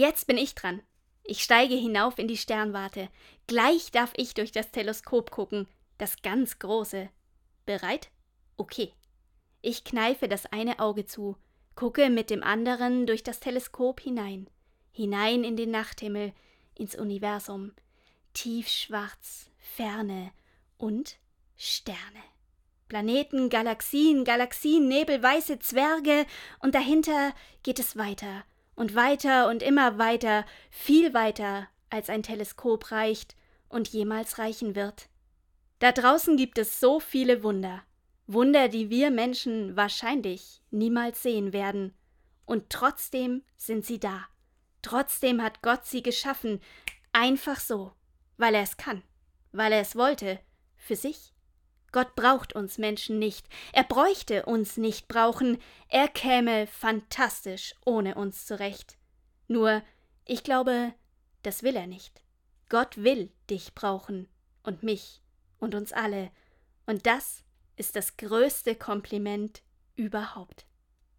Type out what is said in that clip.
Jetzt bin ich dran. Ich steige hinauf in die Sternwarte. Gleich darf ich durch das Teleskop gucken, das ganz große. Bereit? Okay. Ich kneife das eine Auge zu, gucke mit dem anderen durch das Teleskop hinein, hinein in den Nachthimmel, ins Universum, tiefschwarz, Ferne und Sterne. Planeten, Galaxien, Galaxien, Nebel, weiße Zwerge, und dahinter geht es weiter und weiter und immer weiter, viel weiter, als ein Teleskop reicht und jemals reichen wird. Da draußen gibt es so viele Wunder, Wunder, die wir Menschen wahrscheinlich niemals sehen werden, und trotzdem sind sie da. Trotzdem hat Gott sie geschaffen, einfach so, weil er es kann, weil er es wollte, für sich. Gott braucht uns Menschen nicht, er bräuchte uns nicht brauchen, er käme fantastisch ohne uns zurecht. Nur, ich glaube, das will er nicht. Gott will dich brauchen und mich und uns alle, und das ist das größte Kompliment überhaupt.